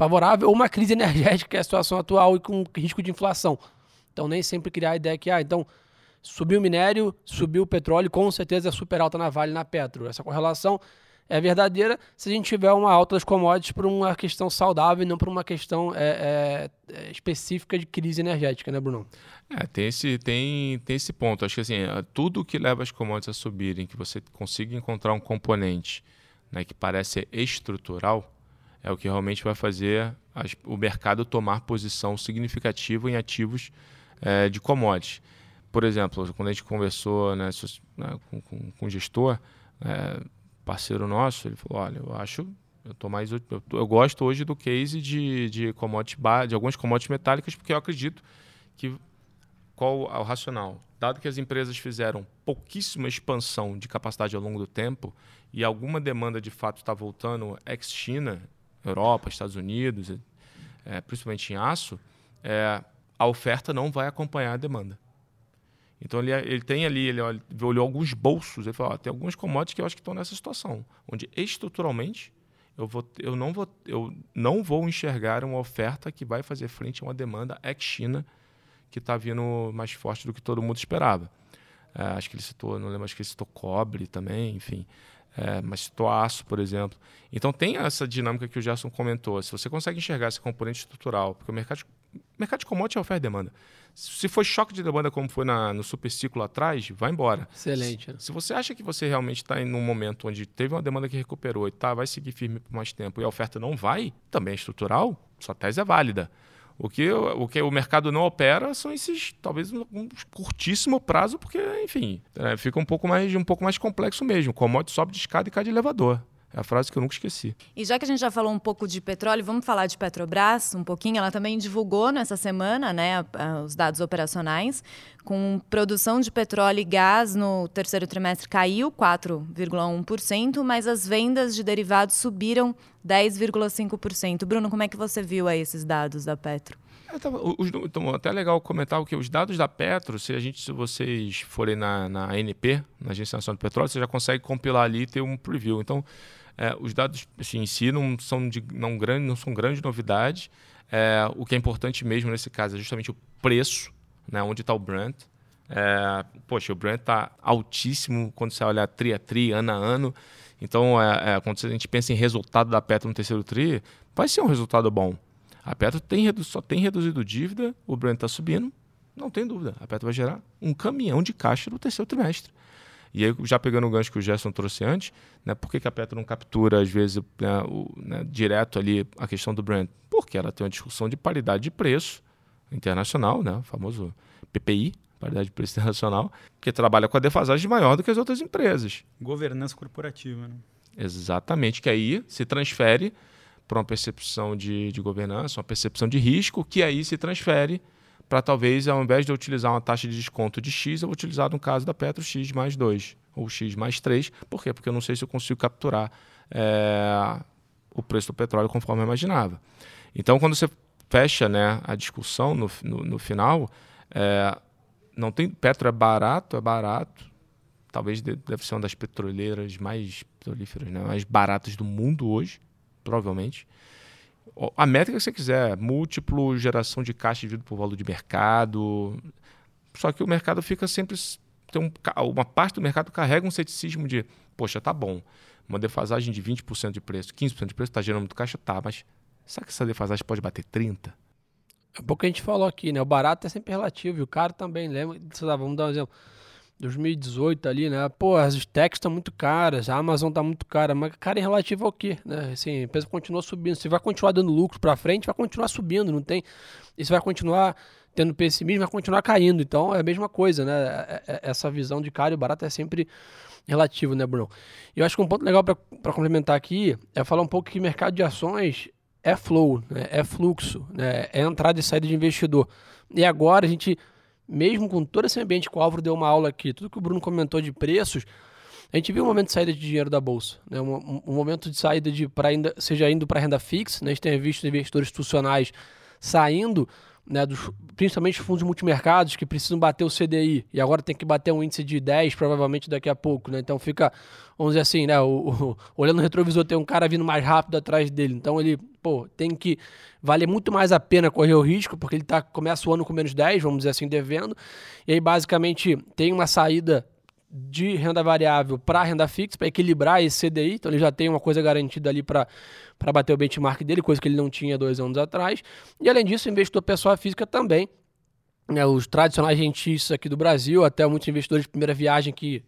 S2: favorável ou uma crise energética, que é a situação atual e com risco de inflação. Então, nem sempre criar a ideia que, ah, então, subiu o minério, subiu o petróleo, com certeza é super alta na Vale na Petro. Essa correlação é verdadeira se a gente tiver uma alta das commodities por uma questão saudável e não por uma questão é, é, é específica de crise energética, né, Bruno?
S4: É, tem esse, tem, tem esse ponto. Acho que assim, é, tudo que leva as commodities a subirem, que você consiga encontrar um componente né, que parece estrutural, é o que realmente vai fazer as, o mercado tomar posição significativa em ativos é, de commodities. Por exemplo, quando a gente conversou né, né com, com, com, o gestor, é, parceiro nosso, ele falou: olha, eu acho. Eu, tô mais, eu, eu gosto hoje do case de, de, de algumas commodities metálicas, porque eu acredito que qual o racional? Dado que as empresas fizeram pouquíssima expansão de capacidade ao longo do tempo e alguma demanda de fato está voltando ex-China, Europa, Estados Unidos, é, principalmente em aço, é, a oferta não vai acompanhar a demanda. Então ele, ele tem ali, ele olhou alguns bolsos, ele falou, tem alguns commodities que eu acho que estão nessa situação, onde estruturalmente eu, vou, eu, não vou, eu não vou enxergar uma oferta que vai fazer frente a uma demanda ex-China que está vindo mais forte do que todo mundo esperava. É, acho que ele citou, não lembro, acho que ele citou cobre também, enfim é, mas aço, por exemplo. Então tem essa dinâmica que o Gerson comentou. Se você consegue enxergar esse componente estrutural, porque o mercado, mercado de commodity é oferta e demanda. Se for choque de demanda como foi na, no super ciclo atrás, vai embora.
S2: Excelente.
S4: Se, se você acha que você realmente está em um momento onde teve uma demanda que recuperou e tá, vai seguir firme por mais tempo e a oferta não vai, também é estrutural, sua tese é válida. O que, o que o mercado não opera são esses, talvez, um curtíssimo prazo, porque, enfim, é, fica um pouco, mais, um pouco mais complexo mesmo. Commodity sobe de escada e cai de elevador. É a frase que eu nunca esqueci.
S1: E já que a gente já falou um pouco de petróleo, vamos falar de Petrobras um pouquinho. Ela também divulgou nessa semana né, os dados operacionais, com produção de petróleo e gás no terceiro trimestre caiu 4,1%, mas as vendas de derivados subiram 10,5%. Bruno, como é que você viu aí esses dados da Petro?
S4: É, tava, os, então, até legal comentar que os dados da Petro, se a gente, se vocês forem na, na ANP, na Agência Nacional do Petróleo, você já consegue compilar ali e ter um preview. Então, é, os dados assim, em si não são, de, não, grande, não são grandes novidades. É, o que é importante mesmo nesse caso é justamente o preço, né, onde está o Brent. É, poxa, o Brent está altíssimo quando você olha tri a tri, ano a ano. Então, é, é, quando a gente pensa em resultado da Petro no terceiro tri, vai ser um resultado bom. A Petro tem, só tem reduzido dívida, o Brent está subindo, não tem dúvida. A Petro vai gerar um caminhão de caixa no terceiro trimestre. E aí, já pegando o gancho que o Gerson trouxe antes, né, por que, que a Petro não captura, às vezes, né, o, né, direto ali a questão do Brent? Porque ela tem uma discussão de paridade de preço internacional, né, o famoso PPI, paridade de preço internacional, que trabalha com a defasagem maior do que as outras empresas.
S5: Governança corporativa. Né?
S4: Exatamente, que aí se transfere para uma percepção de, de governança, uma percepção de risco, que aí se transfere para talvez, ao invés de eu utilizar uma taxa de desconto de X, eu vou utilizar, no caso da Petro, X mais 2 ou X mais 3. Por quê? Porque eu não sei se eu consigo capturar é, o preço do petróleo conforme eu imaginava. Então, quando você fecha né, a discussão no, no, no final, é, não tem Petro é barato, é barato. Talvez deve ser uma das petroleiras mais petrolíferas, né, mais baratas do mundo hoje provavelmente. A métrica que você quiser, múltiplo, geração de caixa dividido por valor de mercado. Só que o mercado fica sempre. Tem um, uma parte do mercado carrega um ceticismo de, poxa, tá bom, uma defasagem de 20% de preço, 15% de preço, está gerando muito caixa? Tá, mas será que essa defasagem pode bater 30%?
S2: É pouco que a gente falou aqui, né? O barato é sempre relativo e o caro também. Lembra? Vamos dar um exemplo. 2018 ali, né? Pô, as techs estão muito caras, a Amazon tá muito cara, mas cara em relativo ao quê, né? Assim, a empresa continua subindo, se vai continuar dando lucro para frente, vai continuar subindo, não tem. Se vai continuar tendo pessimismo, vai continuar caindo. Então é a mesma coisa, né? É, é, essa visão de caro e barato é sempre relativo, né, Bruno? E eu acho que um ponto legal para complementar aqui é falar um pouco que mercado de ações é flow, né? é fluxo, né? é entrada e saída de investidor. E agora a gente mesmo com todo esse ambiente que o Álvaro deu uma aula aqui, tudo que o Bruno comentou de preços, a gente viu um momento de saída de dinheiro da bolsa, né? um, um momento de saída de para ainda seja indo para renda fixa, né? a gente tem visto investidores institucionais saindo, né, dos, principalmente fundos multimercados que precisam bater o CDI e agora tem que bater um índice de 10 provavelmente daqui a pouco, né? Então fica, vamos dizer assim, né, o, o, olhando no retrovisor tem um cara vindo mais rápido atrás dele, então ele, pô, tem que vale muito mais a pena correr o risco porque ele tá começa o ano com menos 10, vamos dizer assim, devendo. E aí basicamente tem uma saída de renda variável para renda fixa, para equilibrar esse CDI. Então ele já tem uma coisa garantida ali para bater o benchmark dele, coisa que ele não tinha dois anos atrás. E além disso, o investidor pessoa física também. Né, os tradicionais rentistas aqui do Brasil, até muitos investidores de primeira viagem que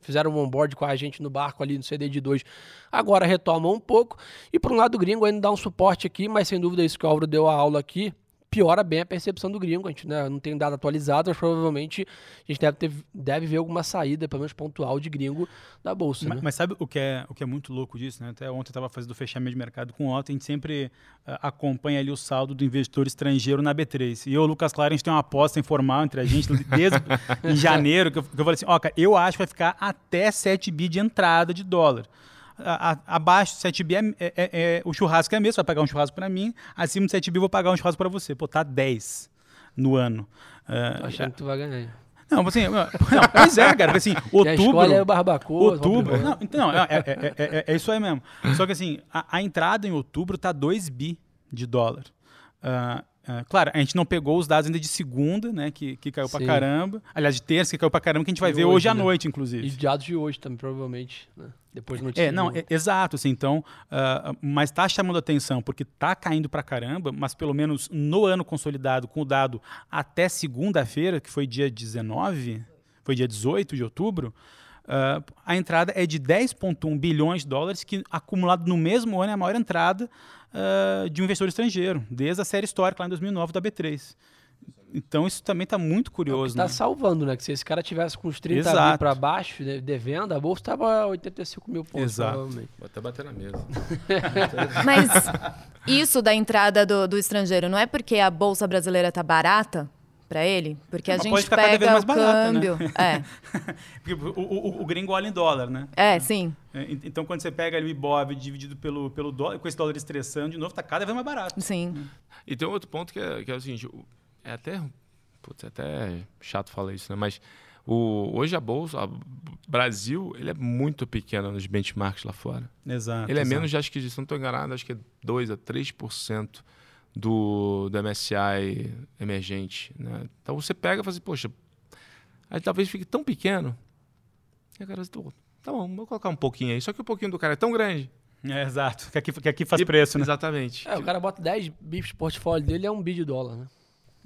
S2: fizeram um onboard com a gente no barco ali no CD de 2, agora retomam um pouco. E por um lado, o gringo ainda dá um suporte aqui, mas sem dúvida isso que o Álvaro deu a aula aqui, piora bem a percepção do gringo. A gente né, não tem dado atualizado, mas provavelmente a gente deve, ter, deve ver alguma saída, pelo menos pontual, de gringo da bolsa.
S5: Mas,
S2: né?
S5: mas sabe o que, é, o que é muito louco disso? Né? Até ontem eu estava fazendo o fechamento de mercado com o Otto, a gente sempre uh, acompanha ali o saldo do investidor estrangeiro na B3. E eu, Lucas Claro, a gente tem uma aposta informal entre a gente desde em janeiro, que eu, que eu falei assim, ó, oh, cara, eu acho que vai ficar até 7 bi de entrada de dólar a, a, abaixo de 7 bi é, é, é, é, o churrasco é mesmo, vai pagar um churrasco para mim, acima de 7 bi eu vou pagar um churrasco para você. Pô, tá 10 no ano.
S2: Uh, achando que tu vai ganhar.
S5: Não, assim, não, pois é, cara, assim, outubro...
S2: é o barbacoa.
S5: Outubro, não, então, é, é, é, é, isso aí mesmo. Só que assim, a, a entrada em outubro tá 2 bi de dólar. Uh, É, claro, a gente não pegou os dados ainda de segunda, né? Que, que caiu pra
S2: Sim.
S5: caramba. Aliás, de terça, que caiu pra caramba, que a gente vai
S2: E
S5: ver hoje,
S2: hoje,
S5: à
S2: né?
S5: noite,
S2: E
S5: inclusive.
S2: de dados de hoje também, provavelmente. Né? Depois notícia.
S5: É, não, é- exato, assim, então, ah, mas está chamando atenção porque está caindo pra caramba, mas pelo menos no ano consolidado, com o dado até segunda-feira, que foi dia 19, foi dia 18 de outubro, ah, a entrada é de 10,1 bilhões de dólares, que acumulado no mesmo ano é a maior entrada ah, de um investidor estrangeiro, desde a série histórica lá em 2009 da B3. Então isso também está muito curioso.
S2: Tá
S5: né?
S2: salvando, né? Que se esse cara tivesse com uns 30
S5: Exato.
S2: mil pra baixo, de, devendo, a bolsa tava 85 mil pontos,
S5: Exato.
S2: provavelmente.
S4: Vou até bater na mesa.
S1: Mas isso da entrada do, do estrangeiro não é porque a bolsa brasileira tá barata para ele? Porque a
S5: Mas
S1: gente
S5: pode ficar cada vez
S1: pega
S5: mais
S1: o
S5: barata, né?
S1: câmbio. É,
S5: Porque o, o, o gringo olha em dólar, né?
S1: é, sim.
S5: É, ent- Então, quando você pega ali o Ibov dividido pelo, pelo dólar, com esse dólar estressando, de novo, tá cada vez mais barato.
S1: Sim.
S4: E tem um outro ponto que é, que é o seguinte, é até, putz, é até chato falar isso, né? Mas o, hoje a bolsa, o Brasil, ele é muito pequeno nos benchmarks lá fora.
S5: Exato.
S4: Ele é
S5: exato.
S4: menos, de, acho que, se não estou enganado, acho que é 2 a 3% do, do MSCI emergente. Né? Então você pega e fala assim, poxa, aí talvez fique tão pequeno. E a cara, "Pô, tá bom, vou colocar um pouquinho aí. Só que o pouquinho do cara é tão grande.
S5: É, exato. Que aqui, que aqui faz
S4: E-
S5: preço, né?
S4: Exatamente.
S2: É, o cara bota 10 bips no portfólio dele, é um bi de dólar, né?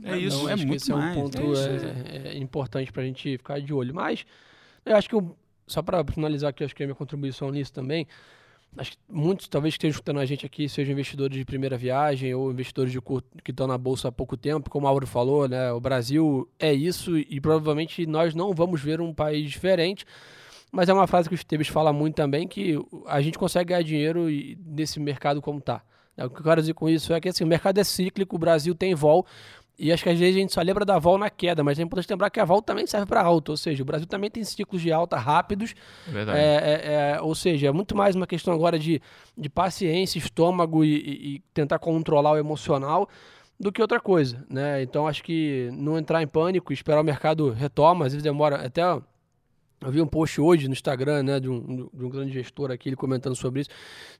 S4: É isso.
S2: Então,
S5: é
S2: acho que
S5: muito
S2: esse é um
S5: mais,
S2: ponto
S4: é isso,
S2: é, é importante pra gente ficar de olho. Mas eu acho que, eu- só para finalizar aqui, acho que a minha contribuição nisso também, acho que muitos, talvez que estejam escutando a gente aqui, sejam investidores de primeira viagem ou investidores de curto, que estão na bolsa há pouco tempo, como o Mauro falou, né? O Brasil é isso e provavelmente nós não vamos ver um país diferente. Mas é uma frase que o Esteves fala muito também, que a gente consegue ganhar dinheiro nesse mercado como está. O que eu quero dizer com isso é que assim, o mercado é cíclico, o Brasil tem vol, e acho que às vezes a gente só lembra da vol na queda, mas é importante lembrar que a vol também serve para alta, ou seja, o Brasil também tem ciclos de alta rápidos,
S4: É verdade.
S2: é, é, é, ou seja, é muito mais uma questão agora de, de paciência, estômago e, e- e tentar controlar o emocional do que outra coisa, né? Então acho que não entrar em pânico, esperar o mercado retoma, às vezes demora até eu vi um post hoje no Instagram, né, de um, de um grande gestor aqui, ele comentando sobre isso.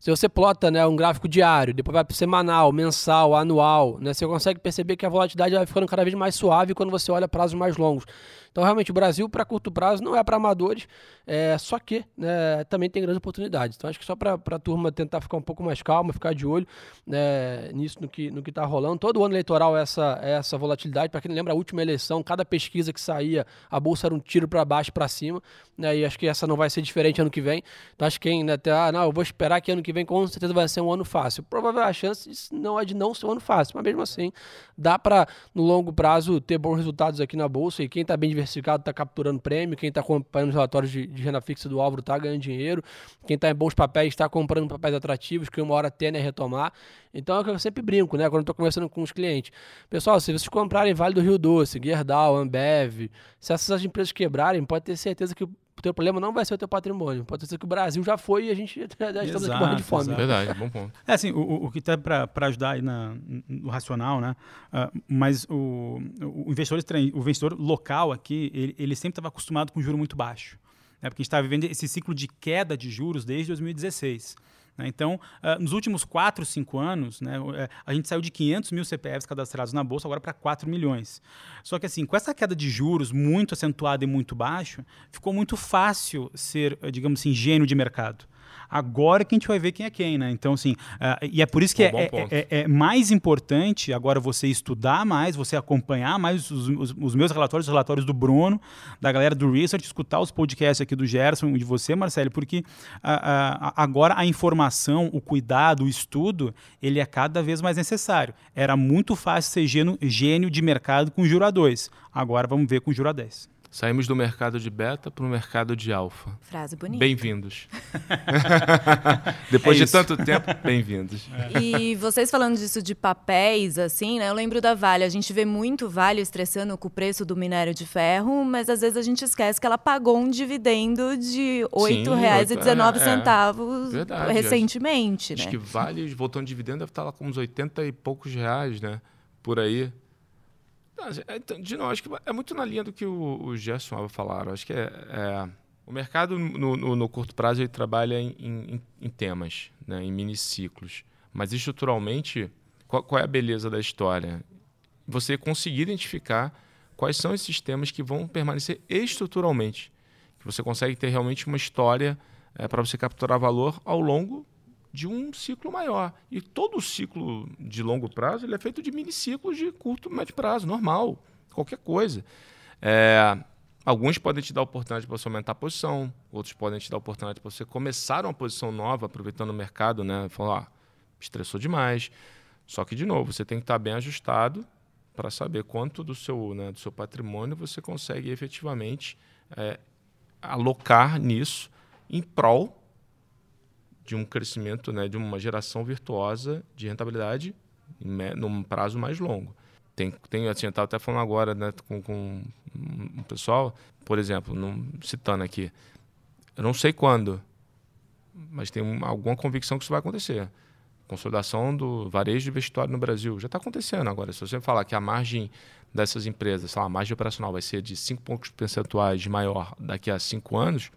S2: Se você plota, né, um gráfico diário, depois vai para semanal, mensal, anual, né, você consegue perceber que a volatilidade vai ficando cada vez mais suave quando você olha prazos mais longos. Então, realmente, o Brasil, para curto prazo, não é para amadores, é, só que né, também tem grandes oportunidades. Então, acho que só para a turma tentar ficar um pouco mais calma, ficar de olho né, nisso, no que no está rolando. Todo ano eleitoral é essa, é essa volatilidade. Para quem não lembra, a última eleição, cada pesquisa que saía, a bolsa era um tiro para baixo, para cima. Né, e acho que essa não vai ser diferente ano que vem. Então, acho que quem né, até, ah, não, eu vou esperar que ano que vem com certeza vai ser um ano fácil. Provavelmente a chance não é de não ser um ano fácil, mas mesmo assim, dá para, no longo prazo, ter bons resultados aqui na bolsa. E quem está bem diversificado está capturando prêmio, quem está acompanhando os relatórios de, de renda fixa do Álvaro está ganhando dinheiro, quem está em bons papéis está comprando papéis atrativos, que uma hora tende a retomar. Então é o que eu sempre brinco, né? Quando estou conversando com os clientes. Pessoal, se vocês comprarem Vale do Rio Doce, Gerdau, Ambev, se essas empresas quebrarem, pode ter certeza que o teu problema não vai ser o teu patrimônio. Pode ser que o Brasil já foi e a gente já estamos aqui
S5: Exato,
S2: morrendo de fome.
S5: exato.
S4: Verdade, bom ponto.
S5: É assim, o, o- que está para ajudar aí na, no racional, né? Ah, mas o, o investidor estran- o investidor local aqui, ele, ele sempre estava acostumado com juro muito baixo, né? Porque a gente está vivendo esse ciclo de queda de juros desde 2016. Né? Então, ah, nos últimos 4, 5 anos, né, eh, a gente saiu de 500 mil CPFs cadastrados na Bolsa agora para 4 milhões. Só que, assim, com essa queda de juros muito acentuada e muito baixo, ficou muito fácil ser, eh, digamos assim, gênio de mercado. Agora que a gente vai ver quem é quem, né? Então, assim, ah, e é por isso que é,
S4: ponto.
S5: é- é mais importante agora você estudar mais, você acompanhar mais os, os- os meus relatórios, os relatórios do Bruno, da galera do Research, escutar os podcasts aqui do Gerson e de você, Marcelo, porque ah, ah, agora a informação, o cuidado, o estudo, ele é cada vez mais necessário. Era muito fácil ser gênio, gênio de mercado com juro a 2. Agora vamos ver com juro a 10.
S4: Saímos do mercado de beta para o mercado de alfa.
S1: Frase bonita.
S4: Bem-vindos. Depois
S5: É
S4: de tanto tempo, bem-vindos.
S1: E vocês falando disso de papéis, assim, né? Eu lembro da Vale. A gente vê muito Vale estressando com o preço do minério de ferro, mas às vezes a gente esquece que ela pagou um dividendo de R$
S4: Sim,
S1: 8,19
S4: oito- é,
S1: centavos
S4: Verdade,
S1: recentemente,
S4: Acho
S1: né?
S4: que vale, voltando de dividendo, deve estar lá com uns 80 e poucos reais, né? Por aí. É, então, De novo, acho que é muito na linha do que o, o Gerson Alba falaram. Acho que é, é- o mercado, no, no- no curto prazo, ele trabalha em, em- em temas, né? em miniciclos. Mas estruturalmente, qual, qual é a beleza da história? você conseguir identificar quais são esses sistemas que vão permanecer estruturalmente. Que você consegue ter realmente uma história é, para você capturar valor ao longo de um ciclo maior. E todo ciclo de longo prazo ele é feito de miniciclos de curto médio prazo, normal, qualquer coisa. É, alguns podem te dar oportunidade para você aumentar a posição, outros podem te dar oportunidade para você começar uma posição nova, aproveitando o mercado, né? Falar, ah, estressou demais. Só que, de novo, você tem que estar bem ajustado para saber quanto do seu, né, do seu patrimônio você consegue efetivamente é, alocar nisso em prol de um crescimento, né, de uma geração virtuosa de rentabilidade num prazo mais longo. Tem, tem assim, eu estava até falando agora né, com, com um pessoal, por exemplo, num, citando aqui, eu não sei quando, mas tem alguma convicção que isso vai acontecer. Consolidação do varejo de vestuário no Brasil já está acontecendo agora. Se você falar que a margem dessas empresas, sei lá, a margem operacional vai ser de 5 pontos percentuais maior daqui a 5 anos,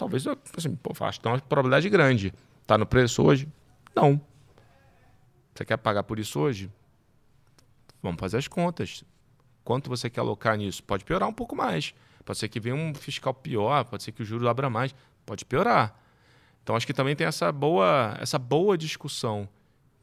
S4: talvez, assim, pô, acho que uma probabilidade grande. Está no preço hoje? Não. Você quer pagar por isso hoje? Vamos fazer as contas. Quanto você quer alocar nisso? Pode piorar um pouco mais. Pode ser que venha um fiscal pior, pode ser que o juro abra mais, pode piorar. Então acho que também tem essa boa, essa boa discussão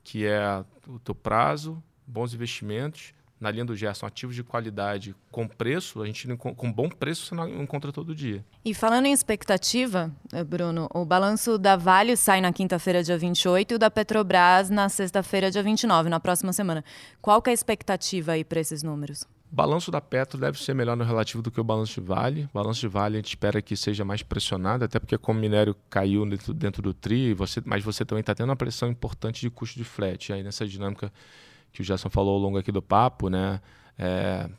S4: que é o teu prazo, bons investimentos, na linha do Gerson, ativos de qualidade com preço, a gente com bom preço você não encontra todo dia.
S1: E falando em expectativa, eh, Bruno, o balanço da Vale sai na quinta-feira, dia 28, e o da Petrobras na sexta-feira, dia 29, na próxima semana. Qual que é a expectativa aí para esses números?
S4: O balanço da Petro deve ser melhor no relativo do que o balanço de Vale. O balanço de Vale a gente espera que seja mais pressionado, até porque como o minério caiu dentro, dentro do TRI, você, mas você também está tendo uma pressão importante de custo de frete. Aí nessa dinâmica que o Gerson falou ao longo aqui do papo, né? É,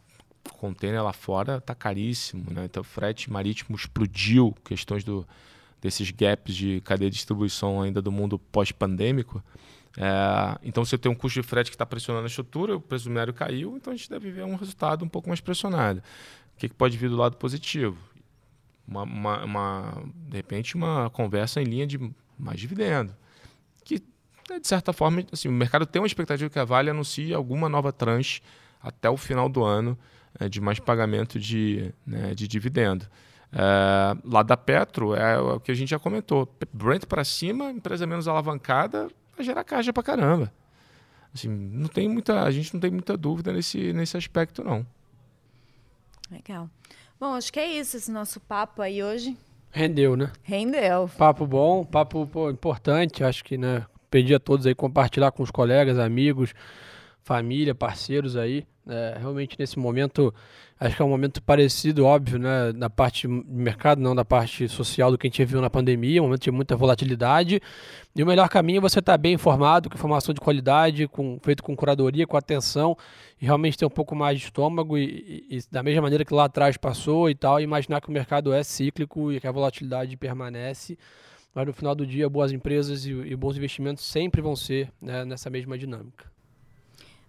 S4: container lá fora está caríssimo, né? Então frete marítimo explodiu, questões do, desses gaps de cadeia de distribuição ainda do mundo pós-pandêmico. É, então você tem um custo de frete que está pressionando a estrutura, o preço do minério caiu, então a gente deve ver um resultado um pouco mais pressionado. O que, que pode vir do lado positivo? Uma, uma, uma, de repente uma conversa em linha de mais dividendo. Que de certa forma, assim, o mercado tem uma expectativa que a Vale anuncie alguma nova tranche até o final do ano é, de mais pagamento de, né, de dividendo. É, lá da Petro, é o que a gente já comentou. Brent para cima, empresa menos alavancada, vai gerar caixa para caramba. Assim, não tem muita, a gente não tem muita dúvida nesse, nesse aspecto, não.
S1: Legal. Bom, acho que é isso esse nosso papo aí hoje.
S2: Rendeu, né?
S1: Rendeu.
S2: Papo bom, papo pô, importante. Acho que, né, Pedi a todos aí compartilhar com os colegas, amigos, família, parceiros aí. É, realmente nesse momento, acho que é um momento parecido, óbvio, né, da parte de mercado, não da parte social do que a gente viu na pandemia, um momento de muita volatilidade. E o melhor caminho é você estar bem informado, com informação de qualidade, com, feito com curadoria, com atenção, e realmente ter um pouco mais de estômago, e, e, e da mesma maneira que lá atrás passou e tal, imaginar que o mercado é cíclico e que a volatilidade permanece mas no final do dia, boas empresas e, e bons investimentos sempre vão ser né, nessa mesma dinâmica.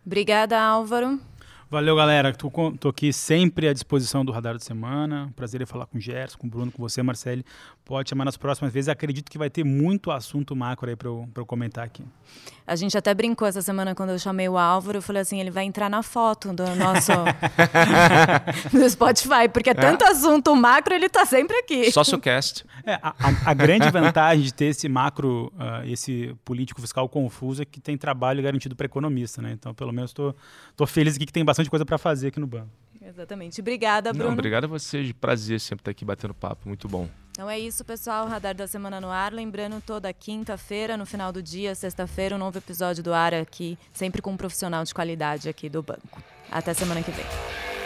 S1: Obrigada, Álvaro.
S5: Valeu, galera. Tô, tô, aqui sempre à disposição do Radar da Semana. Prazer em falar com o Gerson, com o Bruno, com você, Marcelo. Pode chamar nas próximas vezes. Acredito que vai ter muito assunto macro aí para eu, eu comentar aqui.
S1: A gente até brincou essa semana quando eu chamei o Álvaro. Eu falei assim: ele vai entrar na foto do nosso do Spotify, porque é tanto é. assunto macro, ele está sempre aqui.
S4: Sociocast.
S5: É, a, a, a, grande vantagem de ter esse macro, uh, esse político fiscal confuso é que tem trabalho garantido para economista, né? Então, pelo menos, estou tô, tô feliz aqui que tem bastante coisa para fazer aqui no banco.
S1: Exatamente. Obrigada, Bruno. Não,
S4: obrigado a vocês. Prazer sempre estar aqui batendo papo. Muito bom.
S1: Então é isso, pessoal. Radar da Semana no ar. Lembrando, toda quinta-feira, no final do dia, sexta-feira, um novo episódio do ar aqui, sempre com um profissional de qualidade aqui do banco. Até semana que vem.